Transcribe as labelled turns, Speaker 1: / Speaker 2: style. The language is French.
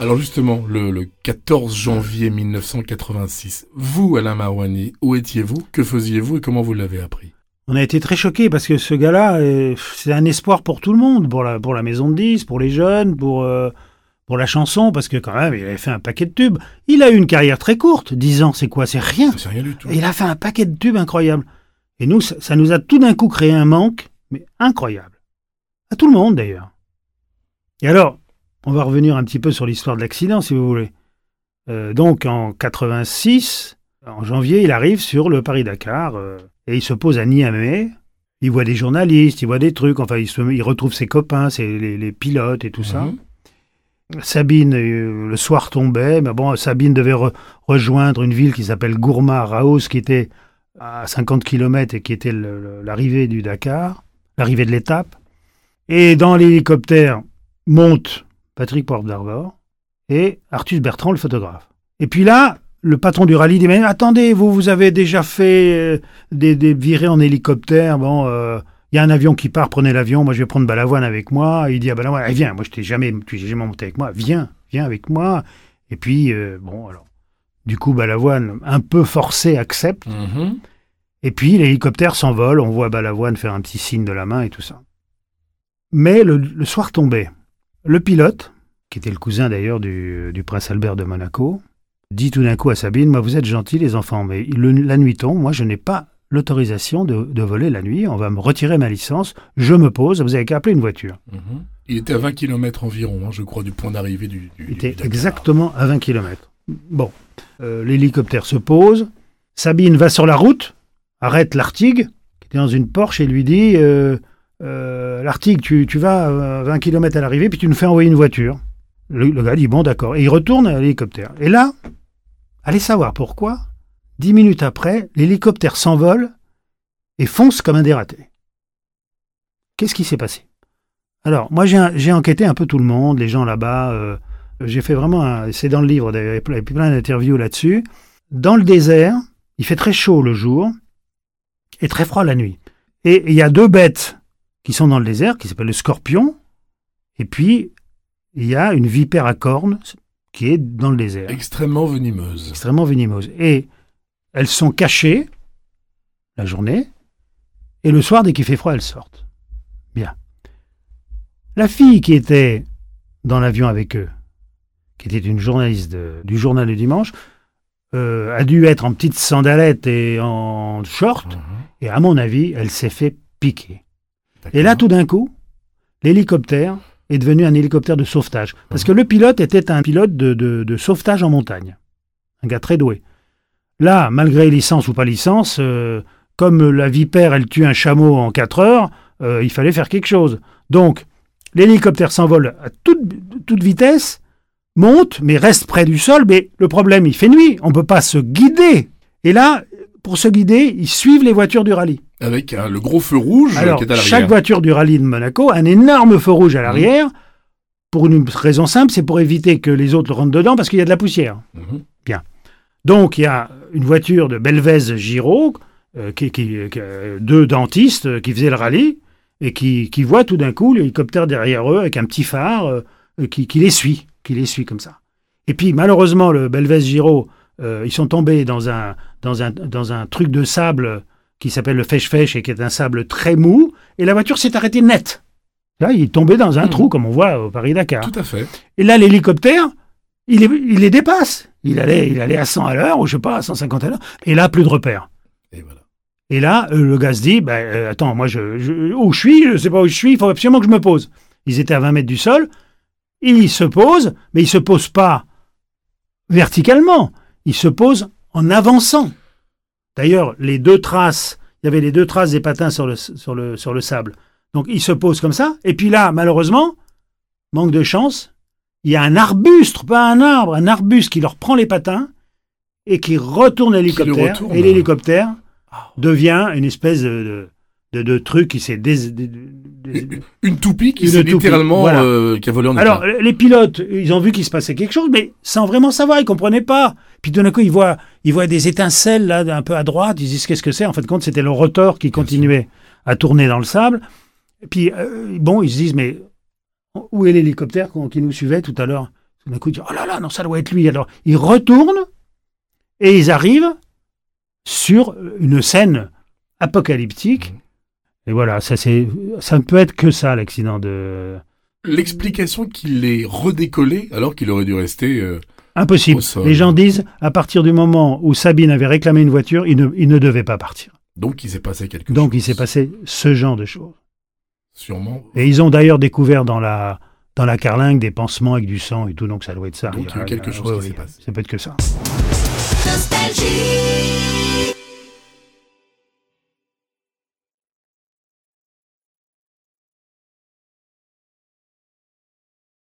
Speaker 1: Alors justement, le, le 14 janvier 1986, vous, Alain Marouani, où étiez-vous? Que faisiez-vous et comment vous l'avez appris?
Speaker 2: On a été très choqués parce que ce gars-là, euh, c'est un espoir pour tout le monde, pour la, pour la maison de 10, pour les jeunes, pour, euh, pour la chanson, parce que quand même, il avait fait un paquet de tubes. Il a eu une carrière très courte, 10 ans, c'est quoi? C'est rien.
Speaker 1: C'est rien du tout.
Speaker 2: Et il a fait un paquet de tubes incroyables. Et nous, ça, ça nous a tout d'un coup créé un manque, mais incroyable. À tout le monde d'ailleurs. Et alors, on va revenir un petit peu sur l'histoire de l'accident, si vous voulez. Euh, donc en 86, en janvier, il arrive sur le Paris-Dakar euh, et il se pose à Niamey. Il voit des journalistes, il voit des trucs, enfin, il, se- il retrouve ses copains, ses, les, les pilotes et tout ça.
Speaker 1: Mhm.
Speaker 2: Sabine, euh, le soir tombait, mais bon, Sabine devait re- rejoindre une ville qui s'appelle Gourma Raos, qui était à 50 km et qui était l'arrivée du Dakar, l'arrivée de l'étape. Et dans l'hélicoptère monte Patrick Porte d'Arvor et Artus Bertrand, le photographe. Et puis là, le patron du rallye dit Mais attendez, vous, vous avez déjà fait euh, des, des virées en hélicoptère. Bon, euh, il y a un avion qui part, prenez l'avion. Moi, je vais prendre Balavoine avec moi. Il dit à Balavoine Eh, Viens, moi, je t'ai jamais, tu jamais monté avec moi. Viens, viens avec moi. Et puis, euh, bon, alors. Du coup, Balavoine, un peu forcé, accepte.
Speaker 1: Mhm.
Speaker 2: Et puis l'hélicoptère s'envole, on voit Balavoine faire un petit signe de la main et tout ça. Mais le, le soir tombait. Le pilote, qui était le cousin d'ailleurs du, du prince Albert de Monaco, dit tout d'un coup à Sabine, moi vous êtes gentils les enfants, mais le- la nuit tombe, moi je n'ai pas l'autorisation de, de voler la nuit, on va me retirer ma licence, je me pose, vous avez qu'à appeler une voiture.
Speaker 1: Mhm. Il était à 20 km environ, hein, je crois, du point d'arrivée du, du,
Speaker 2: Il était
Speaker 1: du
Speaker 2: exactement à 20 km. Bon, Euh, l'hélicoptère se pose, Sabine va sur la route, arrête l'Artigue, qui était dans une Porsche, et lui dit euh, euh, L'Artigue, tu, vas à 20 km à l'arrivée, puis tu nous fais envoyer une voiture. Le, gars dit Bon, d'accord. Et il retourne à l'hélicoptère. Et là, allez savoir pourquoi, dix minutes après, l'hélicoptère s'envole et fonce comme un dératé. Qu'est-ce qui s'est passé? Alors, moi, j'ai enquêté un peu tout le monde, les gens là-bas. euh, j'ai fait vraiment, c'est dans le livre, d'ailleurs, il y a plein d'interviews là-dessus. Dans le désert, il fait très chaud le jour et très froid la nuit. Et il y a deux bêtes qui sont dans le désert, qui s'appellent le scorpion, et puis il y a une vipère à cornes qui est dans le désert,
Speaker 1: Extrêmement venimeuse.
Speaker 2: extrêmement venimeuse. Et elles sont cachées la journée, et le soir, dès qu'il fait froid, elles sortent. Bien. La fille qui était dans l'avion avec eux, qui était une journaliste de- du journal du dimanche, euh, a dû être en petite sandalette et en short,
Speaker 1: Mhm.
Speaker 2: et à mon avis, elle s'est fait piquer. Et là, tout d'un coup, l'hélicoptère est devenu un hélicoptère de sauvetage. Parce que le pilote était un pilote de sauvetage en montagne. Un gars très doué. Là, malgré licence ou pas licence, euh, comme la vipère, elle tue un chameau en 4 heures, euh, il fallait faire quelque chose. Donc, l'hélicoptère s'envole à toute, toute vitesse, monte, mais reste près du sol. Mais le problème, il fait nuit. On ne peut pas se guider. Et là, pour se guider, ils suivent les voitures du rallye.
Speaker 1: Avec hein, le gros feu rouge
Speaker 2: Alors,
Speaker 1: qui est à l'arrière.
Speaker 2: chaque voiture du rallye de Monaco a un énorme feu rouge à l'arrière. Pour une raison simple, c'est pour éviter que les autres rentrent dedans parce qu'il y a de la poussière.
Speaker 1: Mhm.
Speaker 2: Donc, il y a une voiture de Belvez Giraud, euh, qui, qui- qui- euh, deux dentistes euh, qui faisaient le rallye et qui, qui voient tout d'un coup l'hélicoptère derrière eux avec un petit phare euh, qui, qui les suit, qui les suit comme ça. Et puis, malheureusement, le Belvez Giraud, ils sont tombés dans un, dans, un, dans un truc de sable qui s'appelle le fèche-fèche et qui est un sable très mou, et la voiture s'est arrêtée net. Là, il est tombé dans un
Speaker 1: Mhm.
Speaker 2: trou, comme on voit au Paris-Dakar.
Speaker 1: Tout à fait.
Speaker 2: Et là, l'hélicoptère, il, les dépasse. Il allait, il allait à 100 à l'heure, ou je sais pas, à 150 à l'heure. Et là, plus de repères.
Speaker 1: Et voilà.
Speaker 2: Et là, euh, le gars se dit, bah, euh, attends, moi, je, je- où je suis, je sais pas où je suis, il faut absolument que je me pose. Ils étaient à 20 mètres du sol. Il se pose, mais il se pose pas verticalement. Il se pose en avançant. D'ailleurs, les deux traces, il y avait les deux traces des patins sur le, sur le, sur le sable. Donc, il se pose comme ça. Et puis là, malheureusement, manque de chance, il y a un arbuste, pas un arbre, un arbuste qui leur prend les patins et qui retourne l'hélicoptère. Et l'hélicoptère
Speaker 1: Ah.
Speaker 2: devient une espèce de, de, de truc qui s'est... dés-
Speaker 1: Une toupie qui s'est littéralement
Speaker 2: voilà.
Speaker 1: euh, qui a volé en
Speaker 2: Alors, les pilotes, ils ont vu qu'il se passait quelque chose, mais sans vraiment savoir, ils comprenaient pas. Puis tout d'un coup, ils voient, ils voient des étincelles là, un peu à droite, ils disent qu'est-ce que c'est? En fait, compte, c'était le rotor qui continuait à tourner dans le sable. Et puis, euh, bon, ils se disent, mais où est l'hélicoptère qui nous suivait tout à l'heure? Tout d'un coup, ils disent, oh là là, non, ça doit être lui. Alors, ils retournent et ils arrivent sur une scène apocalyptique. Et voilà, ça, c'est, ça ne peut être que ça, l'accident de...
Speaker 1: L'explication qu'il est redécollé alors qu'il aurait dû rester... euh,
Speaker 2: Impossible.
Speaker 1: Au sol.
Speaker 2: Les gens disent, à partir du moment où Sabine avait réclamé une voiture, il ne, il ne devait pas partir.
Speaker 1: donc il s'est passé quelque
Speaker 2: Donc,
Speaker 1: chose.
Speaker 2: il s'est passé ce genre de choses.
Speaker 1: Sûrement.
Speaker 2: Et ils ont d'ailleurs découvert dans la, dans la carlingue des pansements avec du sang et tout, donc ça doit être ça.
Speaker 1: Donc, il y a eu quelque chose qui s'est passé.
Speaker 2: Ça peut être que ça.
Speaker 3: Nostalgie.